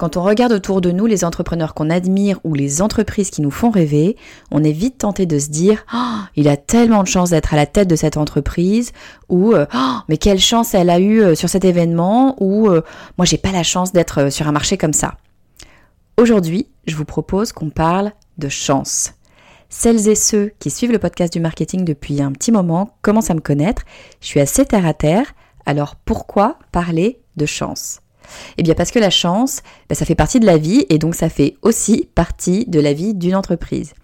Quand on regarde autour de nous les entrepreneurs qu'on admire ou les entreprises qui nous font rêver, on est vite tenté de se dire oh, il a tellement de chance d'être à la tête de cette entreprise ou oh, mais quelle chance elle a eu euh, sur cet événement ou euh, moi j'ai pas la chance d'être euh, sur un marché comme ça. Aujourd'hui, je vous propose qu'on parle de chance. Celles et ceux qui suivent le podcast du marketing depuis un petit moment commencent à me connaître. Je suis assez terre à terre. Alors pourquoi parler de chance? Eh bien parce que la chance, ben, ça fait partie de la vie et donc ça fait aussi partie de la vie d'une entreprise.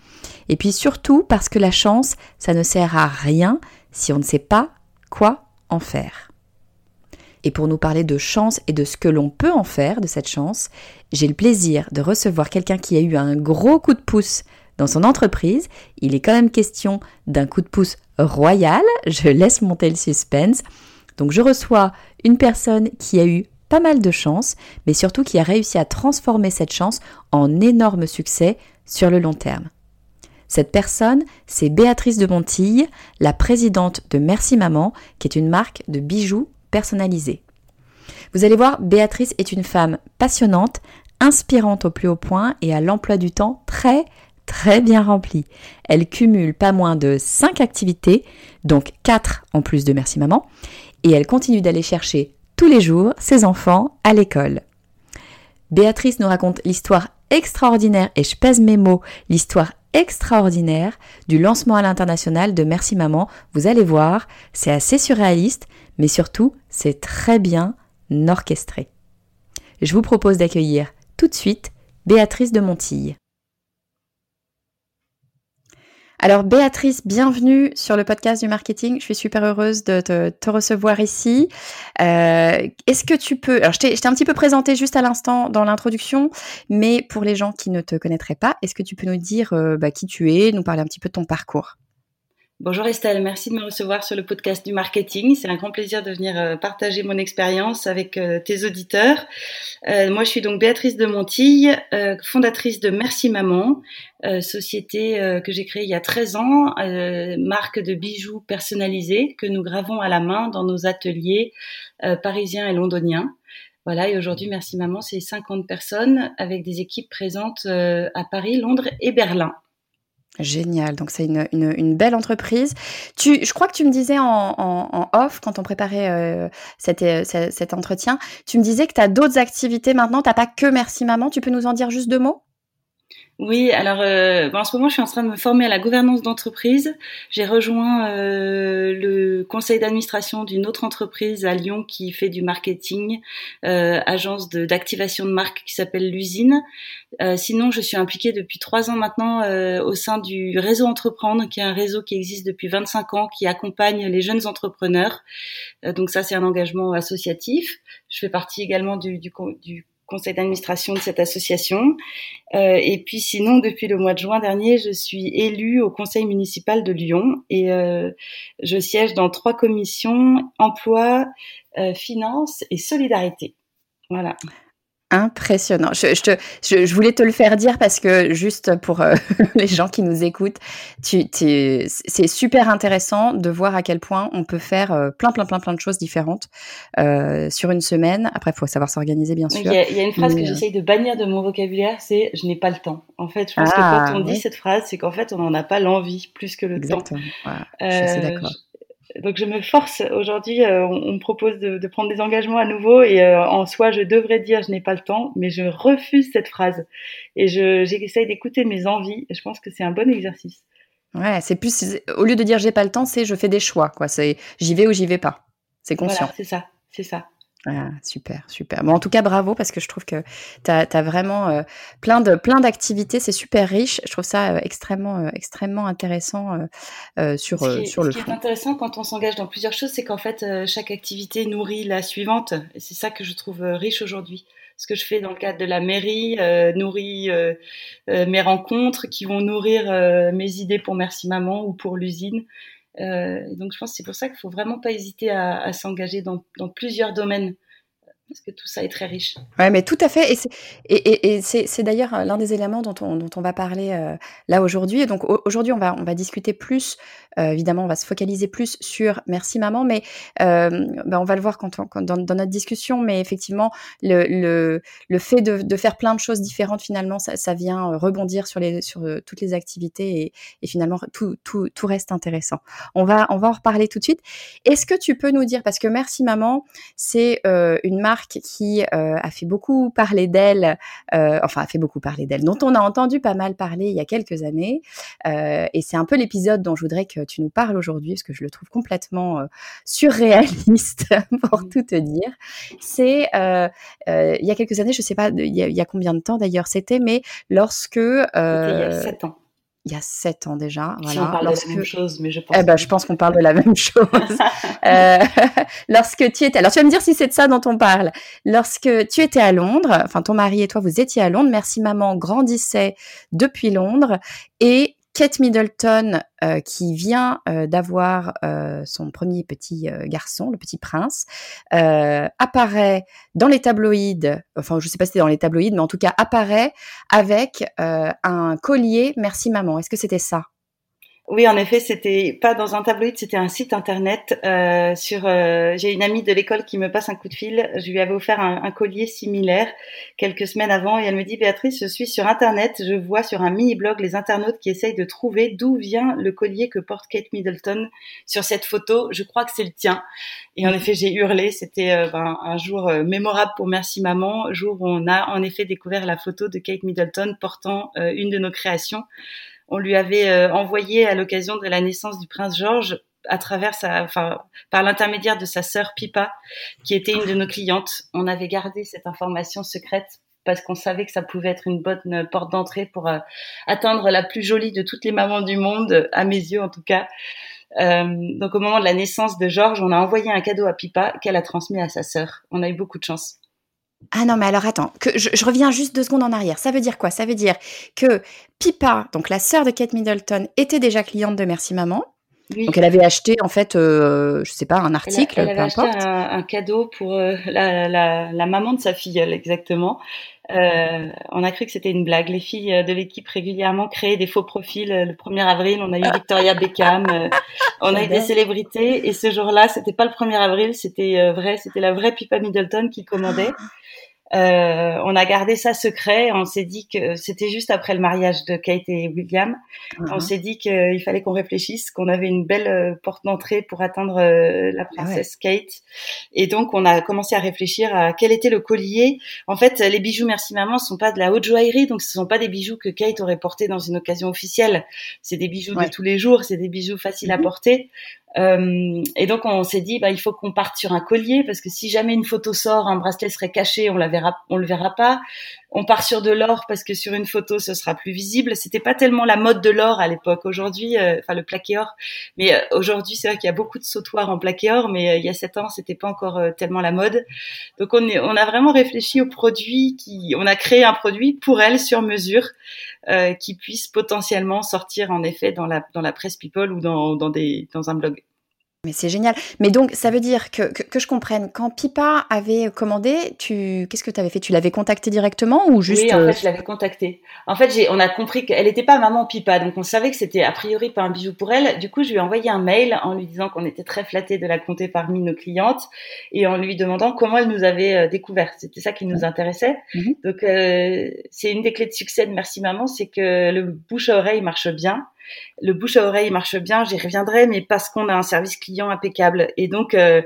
Et puis surtout parce que la chance, ça ne sert à rien si on ne sait pas quoi en faire. Et pour nous parler de chance et de ce que l'on peut en faire de cette chance, j'ai le plaisir de recevoir quelqu'un qui a eu un gros coup de pouce dans son entreprise. Il est quand même question d'un coup de pouce royal. Je laisse monter le suspense. Donc je reçois une personne qui a eu pas mal de chance, mais surtout qui a réussi à transformer cette chance en énorme succès sur le long terme. Cette personne, c'est Béatrice de Montille, la présidente de Merci Maman, qui est une marque de bijoux personnalisés. Vous allez voir, Béatrice est une femme passionnante, inspirante au plus haut point et à l'emploi du temps très très bien rempli. Elle cumule pas moins de 5 activités, donc 4 en plus de Merci Maman, et elle continue d'aller chercher tous les jours ses enfants à l'école. Béatrice nous raconte l'histoire extraordinaire, et je pèse mes mots, l'histoire extraordinaire du lancement à l'international de Merci Maman. Vous allez voir, c'est assez surréaliste, mais surtout, c'est très bien orchestré. Je vous propose d'accueillir tout de suite Béatrice de Montille. Alors Béatrice, bienvenue sur le podcast du marketing. Je suis super heureuse de te, recevoir ici. Euh, est-ce que tu peux... Alors je t'ai un petit peu présenté juste à l'instant dans l'introduction, mais pour les gens qui ne te connaîtraient pas, est-ce que tu peux nous dire euh, bah, qui tu es, nous parler un petit peu de ton parcours? Bonjour Estelle, merci de me recevoir sur le podcast du marketing. C'est un grand plaisir de venir euh, partager mon expérience avec euh, tes auditeurs. Euh, moi, je suis donc Béatrice de Montille, fondatrice de Merci Maman, société que j'ai créée il y a 13 ans, marque de bijoux personnalisés que nous gravons à la main dans nos ateliers parisiens et londoniens. Voilà, et aujourd'hui, Merci Maman, c'est 50 personnes avec des équipes présentes à Paris, Londres et Berlin. Génial, donc c'est une, une, belle entreprise. Tu, je crois que tu me disais en, en, off, quand on préparait euh, cet, euh, cet, entretien, tu me disais que tu as d'autres activités maintenant, tu pas que Merci Maman, tu peux nous en dire juste deux mots? Oui, alors euh, en ce moment, je suis en train de me former à la gouvernance d'entreprise. J'ai rejoint euh, le conseil d'administration d'une autre entreprise à Lyon qui fait du marketing, euh, agence d'activation de, marque qui s'appelle l'usine. Euh, sinon, je suis impliquée depuis trois ans maintenant euh, au sein du réseau Entreprendre, qui est un réseau qui existe depuis 25 ans, qui accompagne les jeunes entrepreneurs. donc ça, c'est un engagement associatif. Je fais partie également du, du, du conseil d'administration de cette association. Euh, et puis sinon, depuis le mois de juin dernier, je suis élue au conseil municipal de Lyon et euh, je siège dans trois commissions emploi, euh, finances et solidarité. Voilà. Impressionnant. Je, je, je, voulais te le faire dire parce que juste pour euh, les gens qui nous écoutent, c'est super intéressant de voir à quel point on peut faire euh, plein, plein, plein, plein de choses différentes euh, sur une semaine. Après, il faut savoir s'organiser, bien sûr. Il y, a, une phrase que j'essaye de bannir de mon vocabulaire, c'est je n'ai pas le temps. En fait, je pense que quand on ah, dit cette phrase, c'est qu'en fait, on n'en a pas l'envie plus que le temps. Voilà. je suis d'accord donc je me force aujourd'hui, euh, on, me propose de, prendre des engagements à nouveau et euh, en soi je devrais dire je n'ai pas le temps, mais je refuse cette phrase et j'essaye d'écouter mes envies et je pense que c'est un bon exercice. Ouais, c'est plus au lieu de dire j'ai pas le temps, c'est je fais des choix quoi. C'est j'y vais ou j'y vais pas. C'est conscient. c'est ça, c'est ça. Ah, super, super. Bon, en tout cas, bravo parce que je trouve que tu as, vraiment euh, plein de plein d'activités, c'est super riche. Je trouve ça euh, extrêmement euh, extrêmement intéressant sur ce sur le Ce qui est intéressant quand on s'engage dans plusieurs choses, c'est qu'en fait chaque activité nourrit la suivante. Et c'est ça que je trouve riche aujourd'hui. ce que je fais dans le cadre de la mairie nourrit mes rencontres, qui vont nourrir mes idées pour Merci Maman ou pour l'usine. Donc je pense que c'est pour ça qu'il faut vraiment pas hésiter à, s'engager dans plusieurs domaines parce que tout ça est très riche. Ouais, mais tout à fait. Et c'est, d'ailleurs euh, l'un des éléments dont on, va parler euh, là aujourd'hui. Et donc aujourd'hui, on va, discuter plus. Euh, évidemment, on va se focaliser plus sur Merci Maman, mais ben on va le voir quand, dans, notre discussion. Mais effectivement, le, fait de, faire plein de choses différentes, finalement, ça, vient rebondir sur, toutes les activités et, finalement, tout, reste intéressant. On va en reparler tout de suite. Est-ce que tu peux nous dire, parce que Merci Maman, c'est une marque qui euh, a fait beaucoup parler d'elle, euh, enfin a fait beaucoup parler d'elle, dont on a entendu pas mal parler il y a quelques années. Euh, et c'est un peu l'épisode dont je voudrais que tu nous parles aujourd'hui, parce que je le trouve complètement surréaliste, pour tout te dire. C'est il y a quelques années, je sais pas il y a, combien de temps d'ailleurs c'était, mais lorsque... il y a sept ans il y a sept ans déjà. Voilà. Si on parle de la même chose, mais je pense. Eh ben, je pense qu'on parle de la même chose. euh, lorsque tu étais, alors tu vas me dire si c'est de ça dont on parle. Lorsque tu étais à Londres, enfin ton mari et toi vous étiez à Londres. Merci maman grandissait depuis Londres et Kate Middleton, euh, qui vient euh, d'avoir euh, son premier petit garçon, le petit prince, apparaît dans les tabloïds, enfin je ne sais pas si c'était dans les tabloïds, mais en tout cas apparaît avec un collier Merci maman. Est-ce que c'était ça? Oui, en effet, c'était pas dans un tabloïd, c'était un site internet. Euh, sur, euh, j'ai une amie de l'école qui me passe un coup de fil. Je lui avais offert un, collier similaire quelques semaines avant, et elle me dit Béatrice, je suis sur internet, je vois sur un mini blog les internautes qui essayent de trouver d'où vient le collier que porte Kate Middleton sur cette photo. Je crois que c'est le tien. Et en effet, j'ai hurlé. C'était euh, ben, un jour euh, mémorable pour Merci Maman, jour où on a en effet découvert la photo de Kate Middleton portant une de nos créations on lui avait euh, envoyé à l'occasion de la naissance du prince George à travers enfin, par l'intermédiaire de sa sœur Pipa, qui était une de nos clientes. On avait gardé cette information secrète parce qu'on savait que ça pouvait être une bonne porte d'entrée pour euh, atteindre la plus jolie de toutes les mamans du monde, à mes yeux en tout cas. Euh, donc au moment de la naissance de George, on a envoyé un cadeau à Pipa qu'elle a transmis à sa sœur. On a eu beaucoup de chance. Ah non, mais alors attends, que je, reviens juste deux secondes en arrière. Ça veut dire quoi? Ça veut dire que Pipa, donc la sœur de Kate Middleton, était déjà cliente de Merci Maman. Donc elle avait acheté en fait, euh, je sais pas, un article, elle, elle avait acheté un, cadeau pour euh, la, maman de sa fille, exactement. Euh, on a cru que c'était une blague. Les filles de l'équipe régulièrement créaient des faux profils. Le 1er avril, on a eu Victoria Beckham, on a eu des célébrités. Et ce jour-là, c'était pas le 1er avril, c'était vrai, c'était la vraie Pipa Middleton qui commandait. Euh, on a gardé ça secret. On s'est dit que c'était juste après le mariage de Kate et William. On uh-huh. s'est dit qu'il fallait qu'on réfléchisse, qu'on avait une belle euh, porte d'entrée pour atteindre euh, la ah princesse Kate. Et donc on a commencé à réfléchir à quel était le collier. En fait, les bijoux Merci Maman sont pas de la haute joaillerie, donc ce sont pas des bijoux que Kate aurait portés dans une occasion officielle. C'est des bijoux de tous les jours, c'est des bijoux faciles à mm-hmm. porter. Euh, et donc on s'est dit, bah, il faut qu'on parte sur un collier parce que si jamais une photo sort, un bracelet serait caché, on la verra, on le verra pas. On part sur de l'or parce que sur une photo, ce sera plus visible. C'était pas tellement la mode de l'or à l'époque. Aujourd'hui, euh, enfin le plaqué or, mais euh, aujourd'hui c'est vrai qu'il y a beaucoup de sautoirs en plaqué or, mais il y a sept ans, c'était pas encore tellement la mode. Donc on est, on a vraiment réfléchi au produit qui, on a créé un produit pour elle sur mesure. qui puisse potentiellement sortir en effet dans la dans la presse people ou dans dans des dans un blog. Mais c'est génial. Mais donc, ça veut dire que, que, je comprenne, quand Pipa avait commandé, tu, qu'est-ce que tu avais fait? Tu l'avais contacté directement ou juste Oui, en fait, euh, je l'avais contacté. En fait, on a compris qu'elle n'était pas maman Pipa, donc on savait que c'était a priori pas un bijou pour elle. Du coup, je lui ai envoyé un mail en lui disant qu'on était très flattés de la compter parmi nos clientes et en lui demandant comment elle nous avait euh, découvert. C'était ça qui nous intéressait. Mhm. Donc, euh, c'est une des clés de succès de Merci Maman, c'est que le bouche à oreille marche bien le bouche à oreille marche bien, j'y reviendrai, mais parce qu'on a un service client impeccable. Et donc, euh,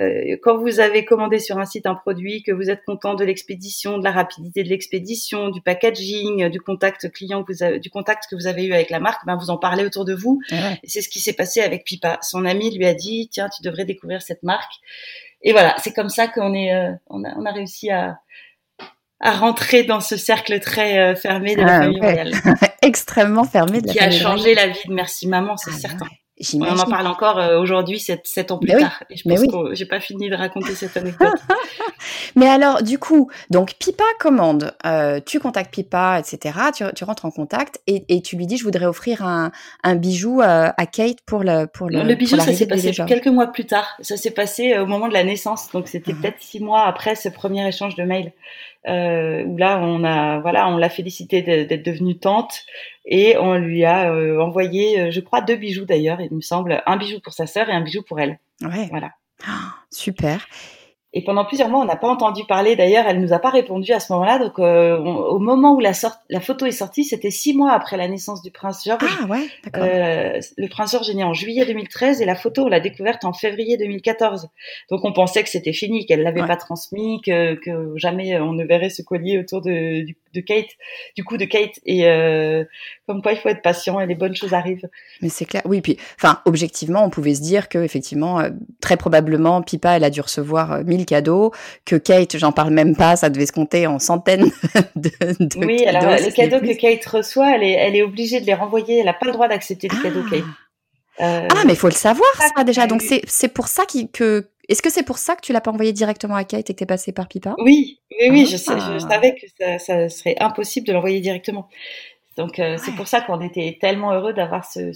euh, quand vous avez commandé sur un site un produit, que vous êtes content de l'expédition, de la rapidité de l'expédition, du packaging, du contact client, que vous avez, du contact que vous avez eu avec la marque, ben vous en parlez autour de vous. C'est ce qui s'est passé avec Pipa. Son ami lui a dit, tiens, tu devrais découvrir cette marque. Et voilà, c'est comme ça qu'on est, euh, on, a, on a réussi à, à rentrer dans ce cercle très euh, fermé de la ah, famille royale. Extrêmement fermé de la famille Qui a changé la vie de Merci Maman, c'est ah, certain. On en parle encore euh, aujourd'hui, sept, ans plus tard. Et je pense que j'ai pas fini de raconter cette anecdote. Mais alors, du coup, donc Pipa commande, euh, tu contactes Pipa, etc. Tu, rentres en contact et, tu lui dis, je voudrais offrir un, bijou à, Kate pour le pour le. Le bijou, ça s'est passé quelques mois plus tard. Ça s'est passé au moment de la naissance, donc c'était mhm. peut-être six mois après ce premier échange de mail. Euh, où là on a voilà on l'a félicité d'être devenue tante et on lui a euh, envoyé euh, je crois deux bijoux d'ailleurs il me semble. Un bijou pour sa sœur et un bijou pour elle. Ouais. Voilà. Ah, super et pendant plusieurs mois, on n'a pas entendu parler. D'ailleurs, elle nous a pas répondu à ce moment-là. Donc, euh, au moment où la, la photo est sortie, c'était six mois après la naissance du prince George. Ah ouais, d'accord. Euh, le prince George est né en juillet 2013 et la photo, on l'a découverte en février 2014. Donc, on pensait que c'était fini, qu'elle l'avait pas transmis, que, que, jamais on ne verrait ce collier autour de, du, de Kate, du coup de Kate. Et euh, comme quoi, il faut être patient et les bonnes choses arrivent. Mais c'est clair. Oui, puis, enfin, objectivement, on pouvait se dire que effectivement, euh, très probablement, Pipa, elle a dû recevoir mille cadeaux, que Kate, j'en parle même pas, ça devait se compter en centaines de, de Oui, alors les cadeaux que Kate reçoit, elle est, elle est obligée de les renvoyer, elle n'a pas le droit d'accepter les cadeaux Kate. Euh, ah, mais il faut le savoir, ça, déjà. Donc, c'est pour ça que. Est-ce que c'est pour ça que tu l'as pas envoyé directement à Kate et que tu es passé par Pipa? Oui, oui, oui, je, ah. savais que ça, serait impossible de l'envoyer directement. Donc, euh, c'est pour ça qu'on était tellement heureux d'avoir ce,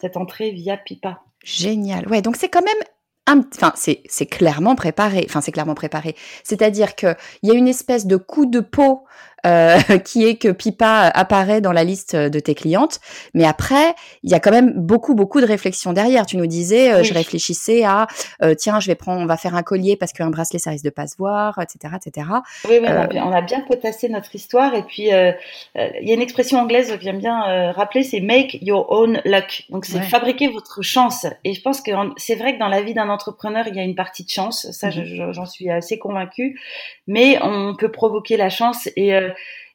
cette entrée via Pipa. Génial. Ouais, donc c'est quand même enfin c'est c'est clairement préparé enfin c'est clairement préparé c'est-à-dire que il y a une espèce de coup de peau euh, qui est que Pipa apparaît dans la liste de tes clientes. Mais après, il y a quand même beaucoup, beaucoup de réflexions derrière. Tu nous disais, euh, je réfléchissais à, euh, tiens, je vais prendre, on va faire un collier parce qu'un bracelet, ça risque de pas se voir, etc., etc. Oui, oui on, a bien, potassé notre histoire. Et puis, il y a une expression anglaise que j'aime bien rappeler, c'est make your own luck. Donc, c'est fabriquer votre chance. Et je pense que c'est vrai que dans la vie d'un entrepreneur, il y a une partie de chance. Ça, mhm. j'en suis assez convaincue. Mais on peut provoquer la chance et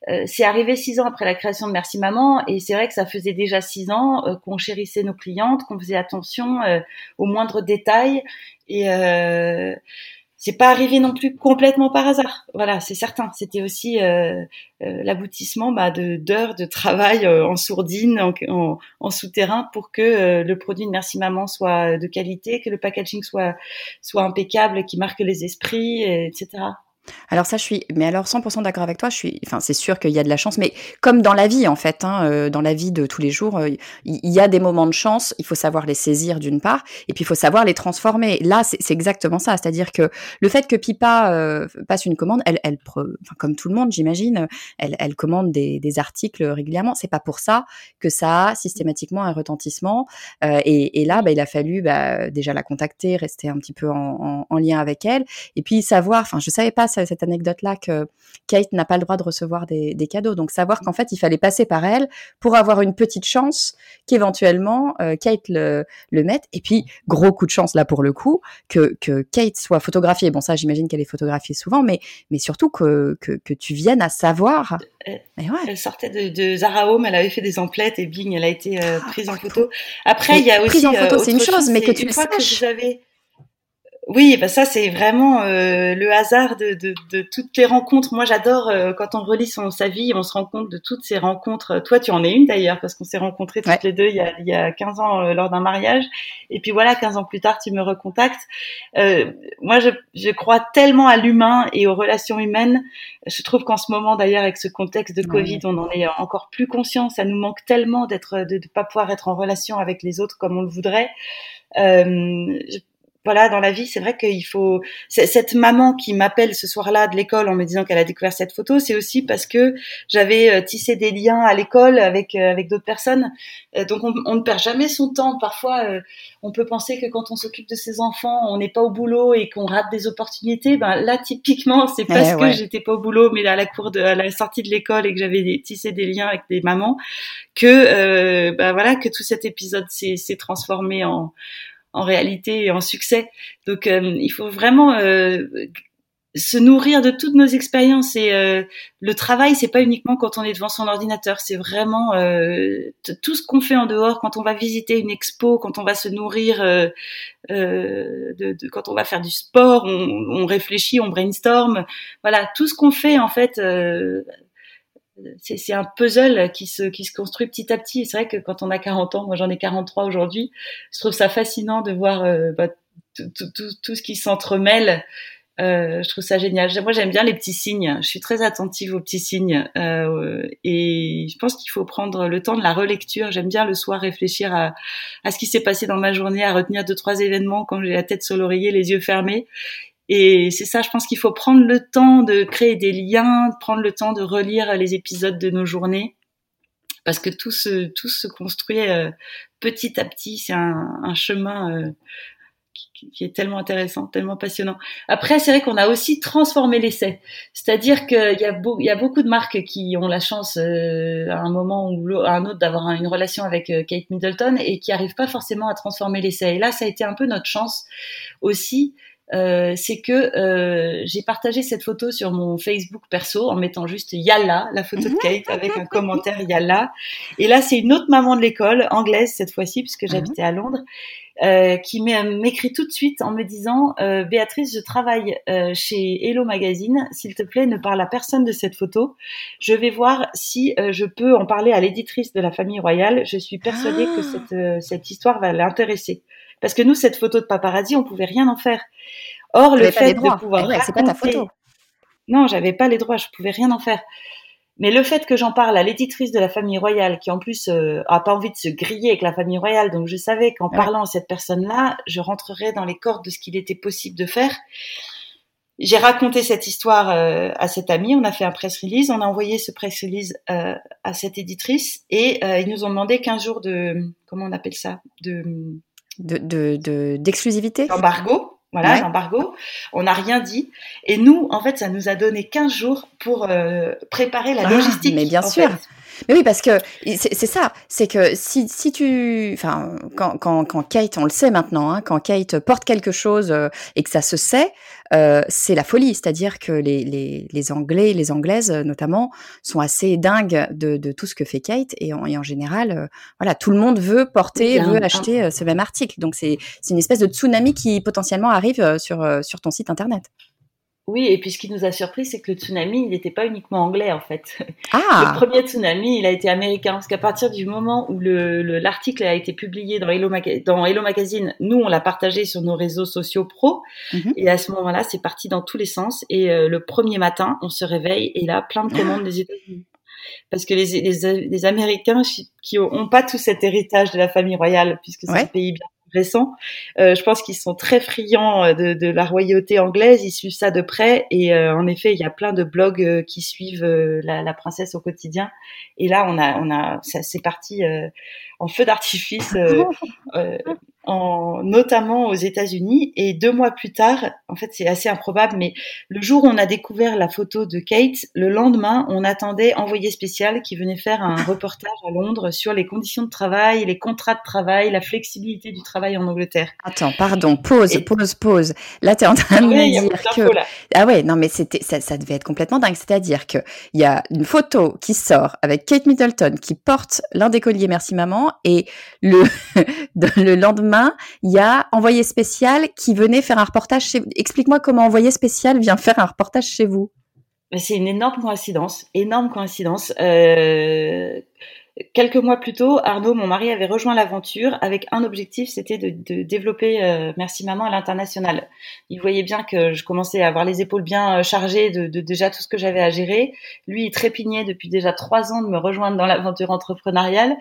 euh, c'est arrivé six ans après la création de Merci Maman et c'est vrai que ça faisait déjà six ans euh, qu'on chérissait nos clientes, qu'on faisait attention euh, aux moindres détails et c'est pas arrivé non plus complètement par hasard. Voilà, c'est certain. C'était aussi l'aboutissement bah, de d'heures de travail en sourdine, en, souterrain, pour que le produit de Merci Maman soit de qualité, que le packaging soit impeccable, qui marque les esprits, etc. Alors ça, je suis, mais alors 100% d'accord avec toi. Je suis, enfin, c'est sûr qu'il y a de la chance, mais comme dans la vie en fait, hein, euh, dans la vie de tous les jours, euh, il y, a des moments de chance. Il faut savoir les saisir d'une part, et puis il faut savoir les transformer. Là, c'est exactement ça. C'est-à-dire que le fait que Pipa euh, passe une commande, elle, elle, comme tout le monde, j'imagine, elle, elle, commande des, des, articles régulièrement. C'est pas pour ça que ça a systématiquement un retentissement. Et, et, là, bah, il a fallu bah, déjà la contacter, rester un petit peu en, en, en lien avec elle, et puis savoir. Enfin, je savais pas cette anecdote-là que Kate n'a pas le droit de recevoir des, cadeaux. Donc savoir qu'en fait, il fallait passer par elle pour avoir une petite chance qu'éventuellement euh, Kate le, le mette. Et puis, gros coup de chance là pour le coup, que, que Kate soit photographiée. Bon, ça, j'imagine qu'elle est photographiée souvent, mais, mais surtout que, que, tu viennes à savoir. Elle, sortait de, Zara Home, elle avait fait des emplettes et bing, elle a été euh, ah, prise en photo. Après, il y a aussi. Prise en photo, euh, c'est une chose, mais que tu le saches. Que oui, bah ça c'est vraiment euh, le hasard de, de, de, toutes les rencontres. Moi j'adore euh, quand on relit son, sa vie, on se rend compte de toutes ces rencontres. Toi tu en es une d'ailleurs parce qu'on s'est rencontrés toutes les deux il y a, il y a 15 ans euh, lors d'un mariage. Et puis voilà, 15 ans plus tard tu me recontactes. moi je, je crois tellement à l'humain et aux relations humaines. Je trouve qu'en ce moment d'ailleurs avec ce contexte de Covid, on en est encore plus conscient. Ça nous manque tellement d'être de ne pas pouvoir être en relation avec les autres comme on le voudrait. Euh, voilà, dans la vie, c'est vrai qu'il faut. Cette maman qui m'appelle ce soir-là de l'école en me disant qu'elle a découvert cette photo, c'est aussi parce que j'avais euh, tissé des liens à l'école avec euh, avec d'autres personnes. Euh, donc on, ne perd jamais son temps. Parfois, on peut penser que quand on s'occupe de ses enfants, on n'est pas au boulot et qu'on rate des opportunités. Ben là, typiquement, c'est eh parce que j'étais pas au boulot, mais à la cour de à la sortie de l'école et que j'avais tissé des liens avec des mamans, que ben voilà, que tout cet épisode s'est transformé en en réalité et en succès. Donc euh, il faut vraiment euh, se nourrir de toutes nos expériences. Et euh, le travail c'est pas uniquement quand on est devant son ordinateur. C'est vraiment tout ce qu'on fait en dehors. Quand on va visiter une expo quand on va se nourrir de, de, quand on va faire du sport on, on, réfléchit on brainstorm. Voilà tout ce qu'on fait en fait c'est un puzzle qui se, qui se construit petit à petit. C'est vrai que quand on a 40 ans, moi j'en ai 43 aujourd'hui, je trouve ça fascinant de voir euh, bah, tout, tout, tout, ce qui s'entremêle. Euh, je trouve ça génial. Moi, j'aime bien les petits signes. Je suis très attentive aux petits signes. Euh, et je pense qu'il faut prendre le temps de la relecture. J'aime bien le soir réfléchir à, à ce qui s'est passé dans ma journée, à retenir deux, trois événements quand j'ai la tête sur l'oreiller, les yeux fermés. Et c'est ça, je pense qu'il faut prendre le temps de créer des liens, prendre le temps de relire les épisodes de nos journées, parce que tout se, tout se construit euh, petit à petit. C'est un, un chemin euh, qui, est tellement intéressant, tellement passionnant. Après, c'est vrai qu'on a aussi transformé l'essai. C'est-à-dire qu'il y, a y a beaucoup de marques qui ont la chance euh, à un moment ou à un autre d'avoir une relation avec Kate Middleton et qui n'arrivent pas forcément à transformer l'essai. Et là, ça a été un peu notre chance aussi euh, c'est que euh, j'ai partagé cette photo sur mon Facebook perso en mettant juste Yalla, la photo de mhm. Kate avec un commentaire Yalla. Et là, c'est une autre maman de l'école, anglaise cette fois-ci, puisque mhm. j'habitais à Londres, euh, qui m'écrit tout de suite en me disant euh, Béatrice, je travaille euh, chez Hello Magazine. S'il te plaît, ne parle à personne de cette photo. Je vais voir si je peux en parler à l'éditrice de la famille royale. Je suis persuadée que ah. cette, cette histoire va l'intéresser. Parce que nous, cette photo de paparazzi, on pouvait rien en faire. Or, le fait de pouvoir eh c'est pas ta photo. Non, j'avais pas les droits, je pouvais rien en faire. Mais le fait que j'en parle à l'éditrice de la famille royale, qui en plus euh, a pas envie de se griller avec la famille royale, donc je savais qu'en parlant à cette personne-là, je rentrerais dans les cordes de ce qu'il était possible de faire. J'ai raconté cette histoire euh, à cette amie, on a fait un press release, on a envoyé ce press release euh, à cette éditrice et euh, ils nous ont demandé 15 jours de, comment on appelle ça, de de d'exclusivité de, D'embargo. Voilà, l'embargo. On n'a rien dit. Et nous, en fait, ça nous a donné 15 jours pour euh, préparer la ah, logistique. Mais bien sûr. Mais oui, parce que c'est ça, c'est que si, si tu, enfin, quand, quand, quand Kate, on le sait maintenant, hein, quand Kate porte quelque chose euh, et que ça se sait, euh, c'est la folie. C'est-à-dire que les, les, les, Anglais, les Anglaises notamment, sont assez dingues de, de tout ce que fait Kate et en, et en général, euh, voilà, tout le monde veut porter, veut acheter euh, ce même article. Donc c'est une espèce de tsunami qui potentiellement arrive sur, sur ton site internet. Oui, et puis ce qui nous a surpris, c'est que le tsunami, il n'était pas uniquement anglais en fait. Ah. Le premier tsunami, il a été américain, parce qu'à partir du moment où l'article a été publié dans Hello, dans Hello Magazine, nous on l'a partagé sur nos réseaux sociaux pro, mhm. et à ce moment-là, c'est parti dans tous les sens. Et euh, le premier matin, on se réveille et là, plein de commandes des États-Unis. Parce que les, les, Américains qui ont, pas tout cet héritage de la famille royale, puisque c'est un pays bien Euh, je pense qu'ils sont très friands euh, de, de, la royauté anglaise, ils suivent ça de près. Et euh, en effet, il y a plein de blogs euh, qui suivent la, la, princesse au quotidien. Et là, on a, on a, c'est parti en feu d'artifice en, notamment aux États-Unis. Et deux mois plus tard, en fait, c'est assez improbable, mais le jour où on a découvert la photo de Kate, le lendemain, on attendait envoyé spécial qui venait faire un reportage à Londres sur les conditions de travail, les contrats de travail, la flexibilité du travail en Angleterre. Attends, pardon, pause, pause, pause. Là, tu es en train de me dire que ah ouais, non, mais c'était ça, ça devait être complètement dingue. C'est-à-dire que il y a une photo qui sort avec Kate Middleton qui porte l'un des colliers Merci Maman et le le lendemain il y a Envoyé spécial qui venait faire un reportage chez vous. Explique-moi comment Envoyé spécial vient faire un reportage chez vous. C'est une énorme coïncidence, énorme coïncidence. Euh, quelques mois plus tôt, Arnaud, mon mari, avait rejoint l'aventure avec un objectif, c'était de, de, développer euh, Merci Maman à l'international. Il voyait bien que je commençais à avoir les épaules bien euh, chargées de, de déjà tout ce que j'avais à gérer. Lui, il trépignait depuis déjà trois ans de me rejoindre dans l'aventure entrepreneuriale.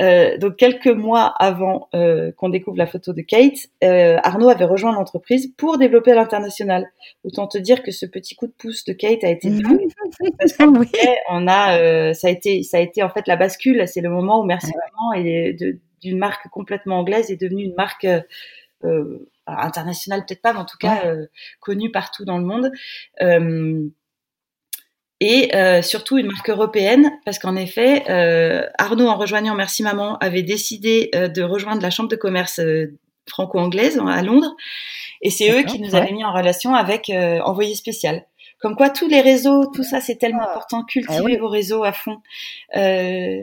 Euh, donc quelques mois avant euh, qu'on découvre la photo de Kate, Arnaud avait rejoint l'entreprise pour développer à l'international. Autant te dire que ce petit coup de pouce de Kate a été mmh. parce qu'après, on a, ça a été, ça a été en fait la bascule c'est le moment où Merci Maman est d'une marque complètement anglaise est devenue une marque euh, euh, internationale peut-être pas, mais en tout cas euh, connue partout dans le monde. et surtout une marque européenne, parce qu'en effet, Arnaud, en rejoignant Merci Maman, avait décidé de rejoindre la chambre de commerce franco-anglaise à Londres, et c'est eux qui nous avaient mis en relation avec Envoyé spécial. Comme quoi, tous les réseaux, tout ça, c'est tellement ah. important. Cultiver ah vos réseaux à fond. Euh,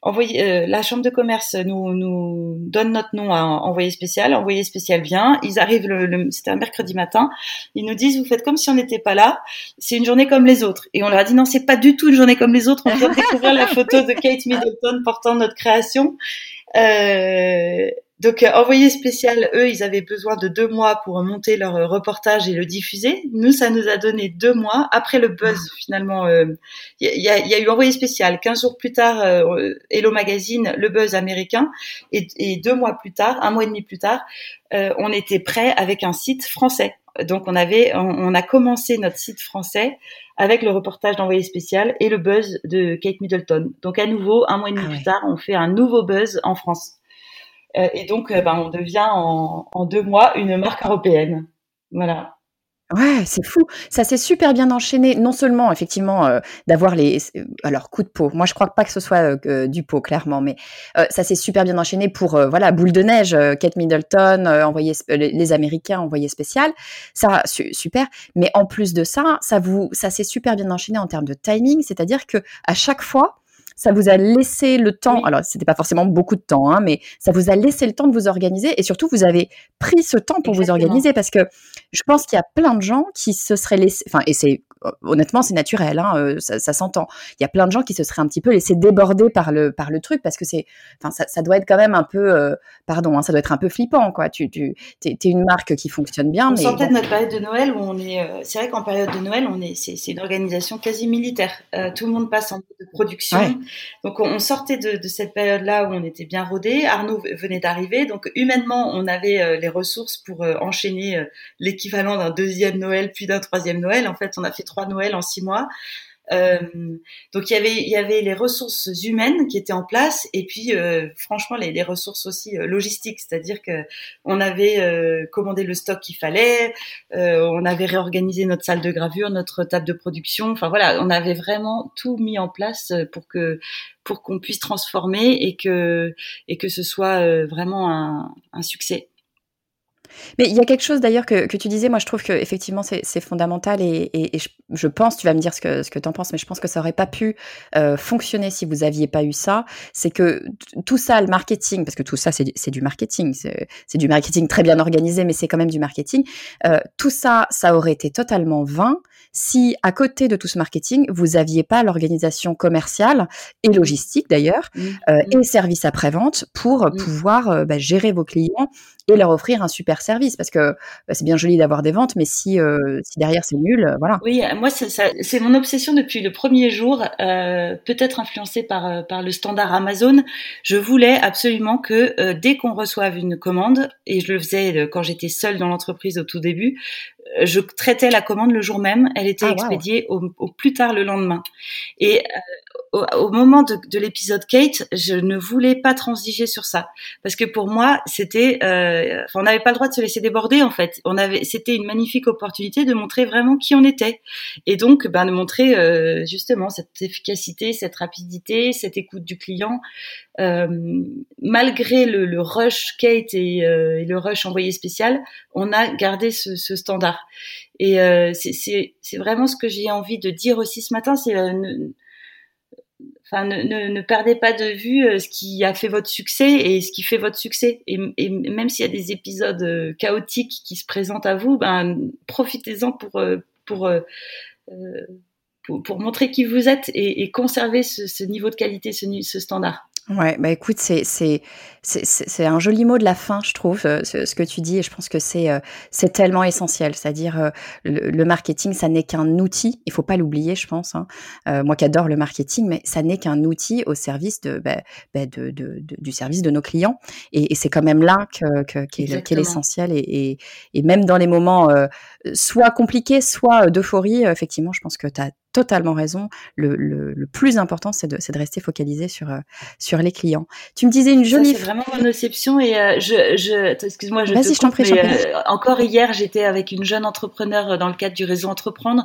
envoyer, la chambre de commerce nous, nous donne notre nom à envoyé spécial. Envoyé spécial vient. Ils arrivent le, c'était un mercredi matin. Ils nous disent vous faites comme si on n'était pas là. C'est une journée comme les autres. Et on leur a dit non, c'est pas du tout une journée comme les autres. On vient de découvrir la photo de Kate Middleton portant notre création. Euh, donc, euh, envoyé spécial, eux, ils avaient besoin de deux mois pour monter leur euh, reportage et le diffuser. Nous, ça nous a donné deux mois. Après le buzz, ah. finalement, il euh, y, a, y, a, eu envoyé spécial. Quinze jours plus tard, euh, Hello Magazine, le buzz américain. Et, et, deux mois plus tard, un mois et demi plus tard, on était prêt avec un site français. Donc, on avait, on, a commencé notre site français avec le reportage d'envoyé spécial et le buzz de Kate Middleton. Donc, à nouveau, un mois et demi ah plus tard, on fait un nouveau buzz en France. Euh, et donc, euh, ben, on devient en, deux mois une marque européenne. Voilà. Ouais, c'est fou. Ça s'est super bien enchaîné. Non seulement, effectivement, euh, d'avoir les. Alors, coup de peau. Moi, je crois pas que ce soit du pot, clairement, mais ça s'est super bien enchaîné pour, voilà, boule de neige, Kate Middleton, envoyé, les Américains envoyés spécial. Ça, super. Mais en plus de ça, ça vous, ça s'est super bien enchaîné en termes de timing. C'est-à-dire que à chaque fois, ça vous a laissé le temps, alors c'était pas forcément beaucoup de temps, hein, mais ça vous a laissé le temps de vous organiser et surtout vous avez pris ce temps pour vous organiser parce que je pense qu'il y a plein de gens qui se seraient laissés, enfin, et c'est honnêtement, c'est naturel, hein, euh, ça, ça s'entend. Il y a plein de gens qui se seraient un petit peu laissés déborder par le par le truc parce que c'est, enfin, ça, ça, doit être quand même un peu, euh, pardon, hein, ça doit être un peu flippant, quoi. Tu, tu, t'es, es une marque qui fonctionne bien. On mais sortait de notre période de Noël où on est, euh, c'est vrai qu'en période de Noël, on est, c'est, c'est une organisation quasi militaire. tout le monde passe en mode de production. Donc on, sortait de, cette période-là où on était bien rodé. Arnaud venait d'arriver, donc humainement, on avait les ressources pour enchaîner l'équivalent d'un deuxième Noël puis d'un troisième Noël. En fait, on a fait trois Noëls en six mois. Euh, donc il y avait il y avait les ressources humaines qui étaient en place et puis euh, franchement les, les, ressources aussi euh, logistiques, c'est-à-dire que on avait commandé le stock qu'il fallait, on avait réorganisé notre salle de gravure, notre table de production, enfin voilà, on avait vraiment tout mis en place pour que pour qu'on puisse transformer et que et que ce soit vraiment un, un succès. Mais il y a quelque chose d'ailleurs que, que, tu disais, moi je trouve que effectivement c'est fondamental et, et, et je, je, pense, tu vas me dire ce que, ce que tu en penses, mais je pense que ça aurait pas pu euh, fonctionner si vous aviez pas eu ça. C'est que tout ça, le marketing, parce que tout ça c'est du marketing, c'est du marketing très bien organisé, mais c'est quand même du marketing. Euh, tout ça, ça aurait été totalement vain si à côté de tout ce marketing, vous aviez pas l'organisation commerciale et logistique d'ailleurs, mmh. euh, mmh. et service après-vente pour mmh. pouvoir euh, bah, gérer vos clients et leur offrir un super service parce que bah, c'est bien joli d'avoir des ventes, mais si, euh, si derrière c'est nul, euh, voilà. Oui, moi c'est mon obsession depuis le premier jour, euh, peut-être influencée par, euh, par le standard Amazon. Je voulais absolument que euh, dès qu'on reçoive une commande, et je le faisais quand j'étais seule dans l'entreprise au tout début, je traitais la commande le jour même, elle était ah, expédiée au, au, plus tard le lendemain. Et au, moment de, de l'épisode Kate, je ne voulais pas transiger sur ça parce que pour moi, c'était, euh, on n'avait pas le droit de se laisser déborder en fait. On avait, c'était une magnifique opportunité de montrer vraiment qui on était et donc, ben, de montrer euh, justement cette efficacité, cette rapidité, cette écoute du client, euh, malgré le, le, rush Kate et, euh, et, le rush envoyé spécial, on a gardé ce, ce standard. Et euh, c'est vraiment ce que j'ai envie de dire aussi ce matin, c'est euh, enfin, ne, ne, ne, perdez pas de vue euh, ce qui a fait votre succès et ce qui fait votre succès. Et, même s'il y a des épisodes chaotiques qui se présentent à vous, ben, profitez-en pour, pour, pour, montrer qui vous êtes et, conserver ce, niveau de qualité, ce standard. Ouais, bah écoute, c'est c'est c'est un joli mot de la fin, je trouve, ce, ce que tu dis, et je pense que c'est c'est tellement essentiel. C'est-à-dire le, le, marketing, ça n'est qu'un outil. Il faut pas l'oublier, je pense. Hein. Euh, moi qui adore le marketing, mais ça n'est qu'un outil au service de, bah, bah de, de, de, du service de nos clients. Et, et c'est quand même là que qu'est qu l'essentiel. Et, et, et, même dans les moments euh, soit compliqués, soit d'euphorie, effectivement, je pense que tu as totalement raison. Le, le, le plus important, c'est de, de, rester focalisé sur, sur les clients. Tu me disais une jolie. C'est vraiment mon exception et euh, je, je excuse-moi, je te, je coupe, mais, euh, encore hier, j'étais avec une jeune entrepreneur dans le cadre du réseau Entreprendre.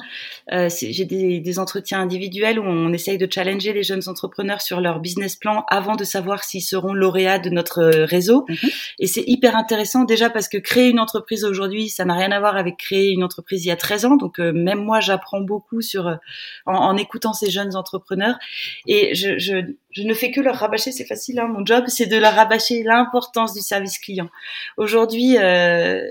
Euh, J'ai des, des, entretiens individuels où on essaye de challenger les jeunes entrepreneurs sur leur business plan avant de savoir s'ils seront lauréats de notre réseau. Mm -hmm. Et c'est hyper intéressant déjà parce que créer une entreprise aujourd'hui, ça n'a rien à voir avec créer une entreprise il y a 13 ans. Donc euh, même moi, j'apprends beaucoup sur en, écoutant ces jeunes entrepreneurs. Et je, je, je ne fais que leur rabâcher, c'est facile, hein, mon job, c'est de leur rabâcher l'importance du service client. Aujourd'hui, euh,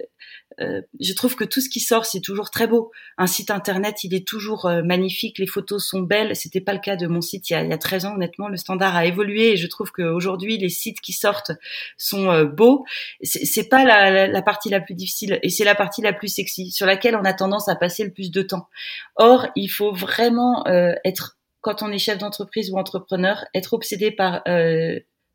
euh, je trouve que tout ce qui sort, c'est toujours très beau. Un site internet, il est toujours euh, magnifique, les photos sont belles. C'était pas le cas de mon site il y, a, il y a 13 ans, honnêtement. Le standard a évolué et je trouve qu'aujourd'hui, les sites qui sortent sont euh, beaux. C'est pas la, la, la, partie la plus difficile et c'est la partie la plus sexy, sur laquelle on a tendance à passer le plus de temps. Or, il faut vraiment être quand on est chef d'entreprise ou entrepreneur, être obsédé par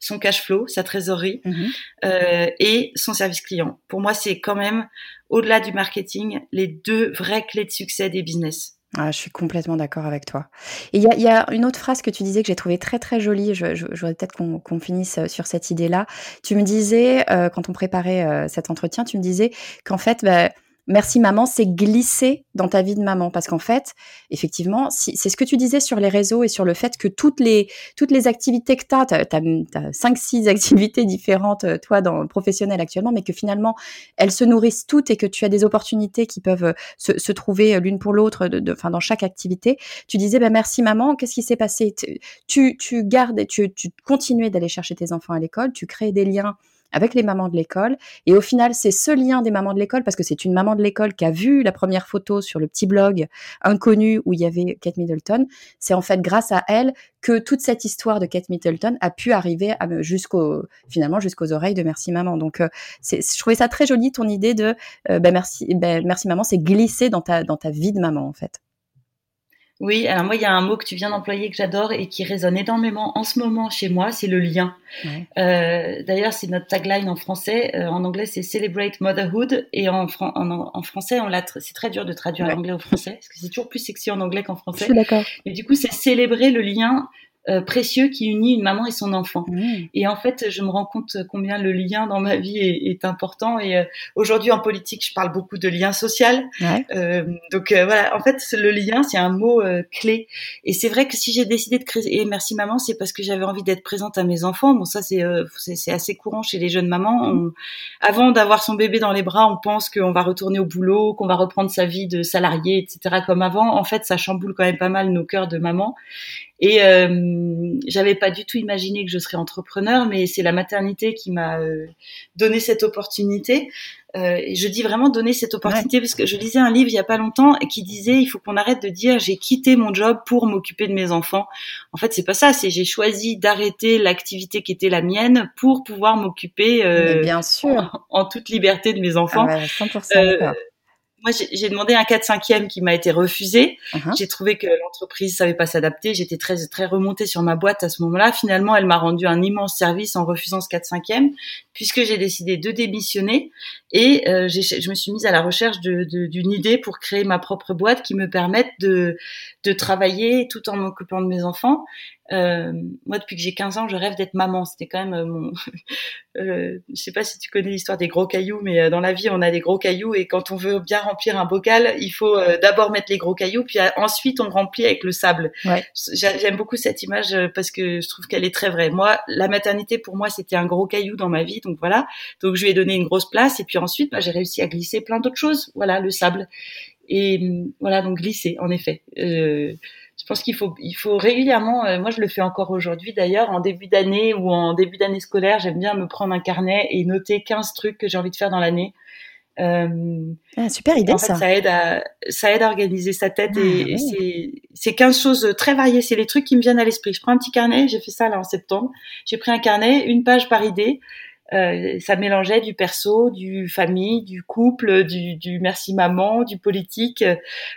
son cash flow, sa trésorerie mhm. euh, et son service client. Pour moi, c'est quand même, au-delà du marketing, les deux vraies clés de succès des business. Ah, je suis complètement d'accord avec toi. Et il y a, une autre phrase que tu disais que j'ai trouvé très très jolie. Je, voudrais peut-être qu'on finisse euh, sur cette idée-là. Tu me disais, euh, quand on préparait cet entretien, tu me disais qu'en fait, bah, Merci maman, c'est glisser dans ta vie de maman parce qu'en fait, effectivement, si, c'est ce que tu disais sur les réseaux et sur le fait que toutes les toutes les activités que tu as, tu as, cinq six activités différentes euh, toi dans professionnel actuellement mais que finalement elles se nourrissent toutes et que tu as des opportunités qui peuvent euh, se, se trouver euh, l'une pour l'autre de, enfin dans chaque activité. Tu disais ben merci maman, qu'est-ce qui s'est passé? Tu tu gardes tu tu continuais d'aller chercher tes enfants à l'école, tu crées des liens avec les mamans de l'école. Et au final, c'est ce lien des mamans de l'école, parce que c'est une maman de l'école qui a vu la première photo sur le petit blog inconnu où il y avait Kate Middleton. C'est en fait grâce à elle que toute cette histoire de Kate Middleton a pu arriver jusqu'au finalement jusqu'aux oreilles de Merci Maman. Donc, euh, je trouvais ça très joli ton idée de euh, ben merci, ben merci Maman, c'est glisser dans ta dans ta vie de maman en fait. Oui, alors moi, il y a un mot que tu viens d'employer que j'adore et qui résonne énormément en ce moment chez moi, c'est le lien. Euh, d'ailleurs, c'est notre tagline en français. Euh, en anglais, c'est Celebrate Motherhood. Et en, en, français, on c'est très dur de traduire l'anglais au français, parce que c'est toujours plus sexy en anglais qu'en français. Je suis d'accord. Et du coup, c'est célébrer le lien euh, précieux qui unit une maman et son enfant. Et en fait, je me rends compte combien le lien dans ma vie est, est important. Et euh, aujourd'hui, en politique, je parle beaucoup de lien social. Euh, donc euh, voilà, en fait, le lien, c'est un mot clé. Et c'est vrai que si j'ai décidé de créer et merci maman, c'est parce que j'avais envie d'être présente à mes enfants. Bon, ça c'est c'est assez courant chez les jeunes mamans. Mm. avant d'avoir son bébé dans les bras, on pense qu'on va retourner au boulot, qu'on va reprendre sa vie de salarié, etc. comme avant. En fait, ça chamboule quand même pas mal nos cœurs de maman. Et euh, j'avais pas du tout imaginé que je serais entrepreneur, mais c'est la maternité qui m'a euh, donné cette opportunité. Euh, et je dis vraiment donner cette opportunité parce que je lisais un livre il y a pas longtemps qui disait il faut qu'on arrête de dire j'ai quitté mon job pour m'occuper de mes enfants. En fait, c'est pas ça. C'est j'ai choisi d'arrêter l'activité qui était la mienne pour pouvoir m'occuper euh, bien sûr en, toute liberté de mes enfants. Ah 100% moi, j'ai demandé un 4 5 qui m'a été refusé. Uh-huh. J'ai trouvé que l'entreprise savait pas s'adapter. J'étais très très remontée sur ma boîte à ce moment-là. Finalement, elle m'a rendu un immense service en refusant ce 4 5 puisque j'ai décidé de démissionner et euh, je me suis mise à la recherche d'une de, idée pour créer ma propre boîte qui me permette de, de travailler tout en m'occupant de mes enfants euh, moi, depuis que j'ai 15 ans, je rêve d'être maman. C'était quand même euh, mon. euh, je sais pas si tu connais l'histoire des gros cailloux, mais euh, dans la vie, on a des gros cailloux et quand on veut bien remplir un bocal, il faut d'abord mettre les gros cailloux, puis ensuite on remplit avec le sable. Ouais. J'aime beaucoup cette image parce que je trouve qu'elle est très vraie. Moi, la maternité pour moi, c'était un gros caillou dans ma vie, donc voilà. Donc je lui ai donné une grosse place et puis ensuite, bah, j'ai réussi à glisser plein d'autres choses. Voilà, le sable. Et voilà, donc glisser, en effet. Euh, je pense qu'il faut, il faut régulièrement, euh, moi je le fais encore aujourd'hui d'ailleurs, en début d'année ou en début d'année scolaire, j'aime bien me prendre un carnet et noter 15 trucs que j'ai envie de faire dans l'année. Euh, ah, super idée en fait, ça. Ça aide à, ça aide à organiser sa tête et, ah, c'est, c'est 15 choses très variées. C'est les trucs qui me viennent à l'esprit. Je prends un petit carnet, j'ai fait ça là en septembre. J'ai pris un carnet, une page par idée. Euh, ça mélangeait du perso, du famille, du couple, du, du merci maman, du politique.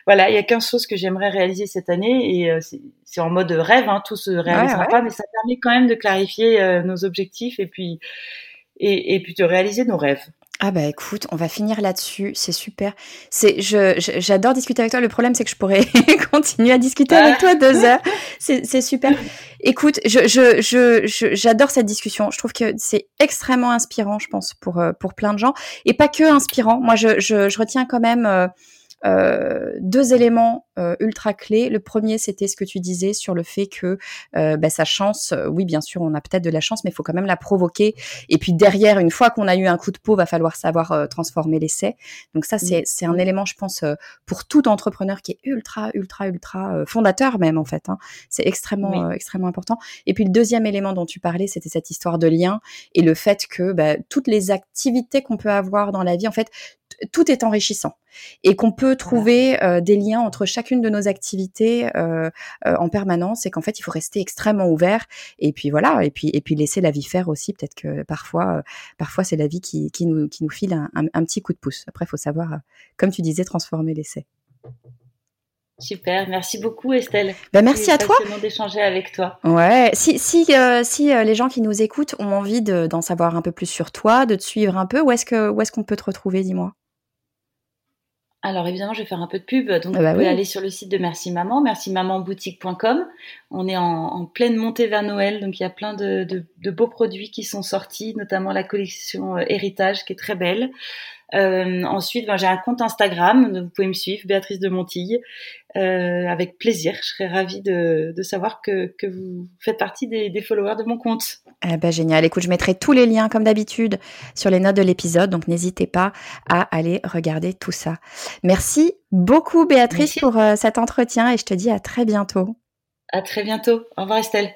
voilà, il y a 15 choses que j'aimerais réaliser cette année et euh, c'est en mode rêve, hein, tout se réalisera pas, mais ça permet quand même de clarifier euh, nos objectifs et puis et, et puis de réaliser nos rêves. Ah bah écoute, on va finir là-dessus, c'est super. C'est, je, j'adore discuter avec toi. Le problème, c'est que je pourrais continuer à discuter avec toi deux heures. C'est, super. Écoute, je, je, je, j'adore cette discussion. Je trouve que c'est extrêmement inspirant, je pense, pour euh, pour plein de gens, et pas que inspirant. Moi, je, je, je retiens quand même. Euh, euh, deux éléments euh, ultra clés. Le premier, c'était ce que tu disais sur le fait que euh, bah, sa chance, oui, bien sûr, on a peut-être de la chance, mais il faut quand même la provoquer. Et puis derrière, une fois qu'on a eu un coup de peau, va falloir savoir transformer l'essai. Donc ça, c'est c'est un élément, je pense, pour tout entrepreneur qui est ultra, ultra, ultra fondateur même en fait. Hein. C'est extrêmement, extrêmement important. Et puis le deuxième élément dont tu parlais, c'était cette histoire de lien et le fait que bah, toutes les activités qu'on peut avoir dans la vie, en fait, tout est enrichissant. Et qu'on peut trouver euh, des liens entre chacune de nos activités euh, euh, en permanence et qu'en fait il faut rester extrêmement ouvert et puis voilà et puis et puis laisser la vie faire aussi. Peut-être que parfois parfois c'est la vie qui, qui nous qui nous file un, un, petit coup de pouce. Après il faut savoir comme tu disais transformer l'essai Super, merci beaucoup Estelle. Ben, merci à toi. d'échanger avec toi. Ouais, si si si les gens qui nous écoutent ont envie d'en savoir un peu plus sur toi, de te suivre un peu, où est-ce qu'on peut te retrouver, dis-moi? Alors évidemment, je vais faire un peu de pub. Donc ah bah vous pouvez aller sur le site de Merci Maman, mercimamanboutique.com. On est en, pleine montée vers Noël, donc il y a plein de, beaux produits qui sont sortis, notamment la collection euh, Héritage qui est très belle. Euh, ensuite, ben, j'ai un compte Instagram, vous pouvez me suivre, Béatrice de Montille, euh, avec plaisir. Je serais ravie de, savoir que, vous faites partie des, followers de mon compte. Eh ben, génial. Écoute, je mettrai tous les liens, comme d'habitude, sur les notes de l'épisode, donc n'hésitez pas à aller regarder tout ça. Merci beaucoup, Béatrice, pour euh, cet entretien et je te dis à très bientôt. À très bientôt. Au revoir, Estelle.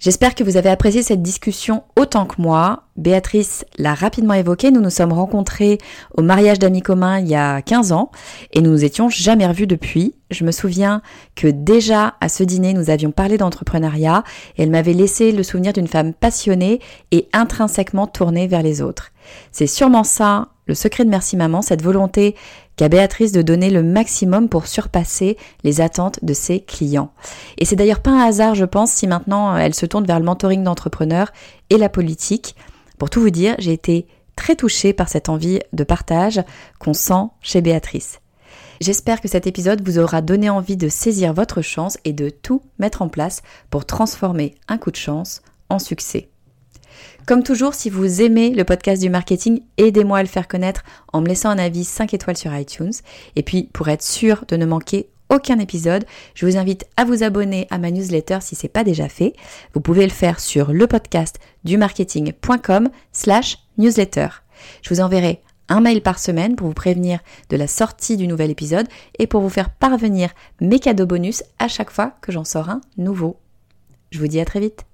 J'espère que vous avez apprécié cette discussion autant que moi. Béatrice l'a rapidement évoqué, nous nous sommes rencontrés au mariage d'amis communs il y a 15 ans et nous nous étions jamais revus depuis. Je me souviens que déjà à ce dîner nous avions parlé d'entrepreneuriat et elle m'avait laissé le souvenir d'une femme passionnée et intrinsèquement tournée vers les autres. C'est sûrement ça le secret de Merci Maman, cette volonté qu'a Béatrice de donner le maximum pour surpasser les attentes de ses clients. Et c'est d'ailleurs pas un hasard, je pense, si maintenant euh, elle se tourne vers le mentoring d'entrepreneurs et la politique. Pour tout vous dire, j'ai été très touchée par cette envie de partage qu'on sent chez Béatrice. J'espère que cet épisode vous aura donné envie de saisir votre chance et de tout mettre en place pour transformer un coup de chance en succès. Comme toujours, si vous aimez le podcast du marketing, aidez-moi à le faire connaître en me laissant un avis 5 étoiles sur iTunes. Et puis, pour être sûr de ne manquer aucun épisode, je vous invite à vous abonner à ma newsletter si ce n'est pas déjà fait. Vous pouvez le faire sur le podcast du marketing.com slash newsletter. Je vous enverrai un mail par semaine pour vous prévenir de la sortie du nouvel épisode et pour vous faire parvenir mes cadeaux bonus à chaque fois que j'en sors un nouveau. Je vous dis à très vite.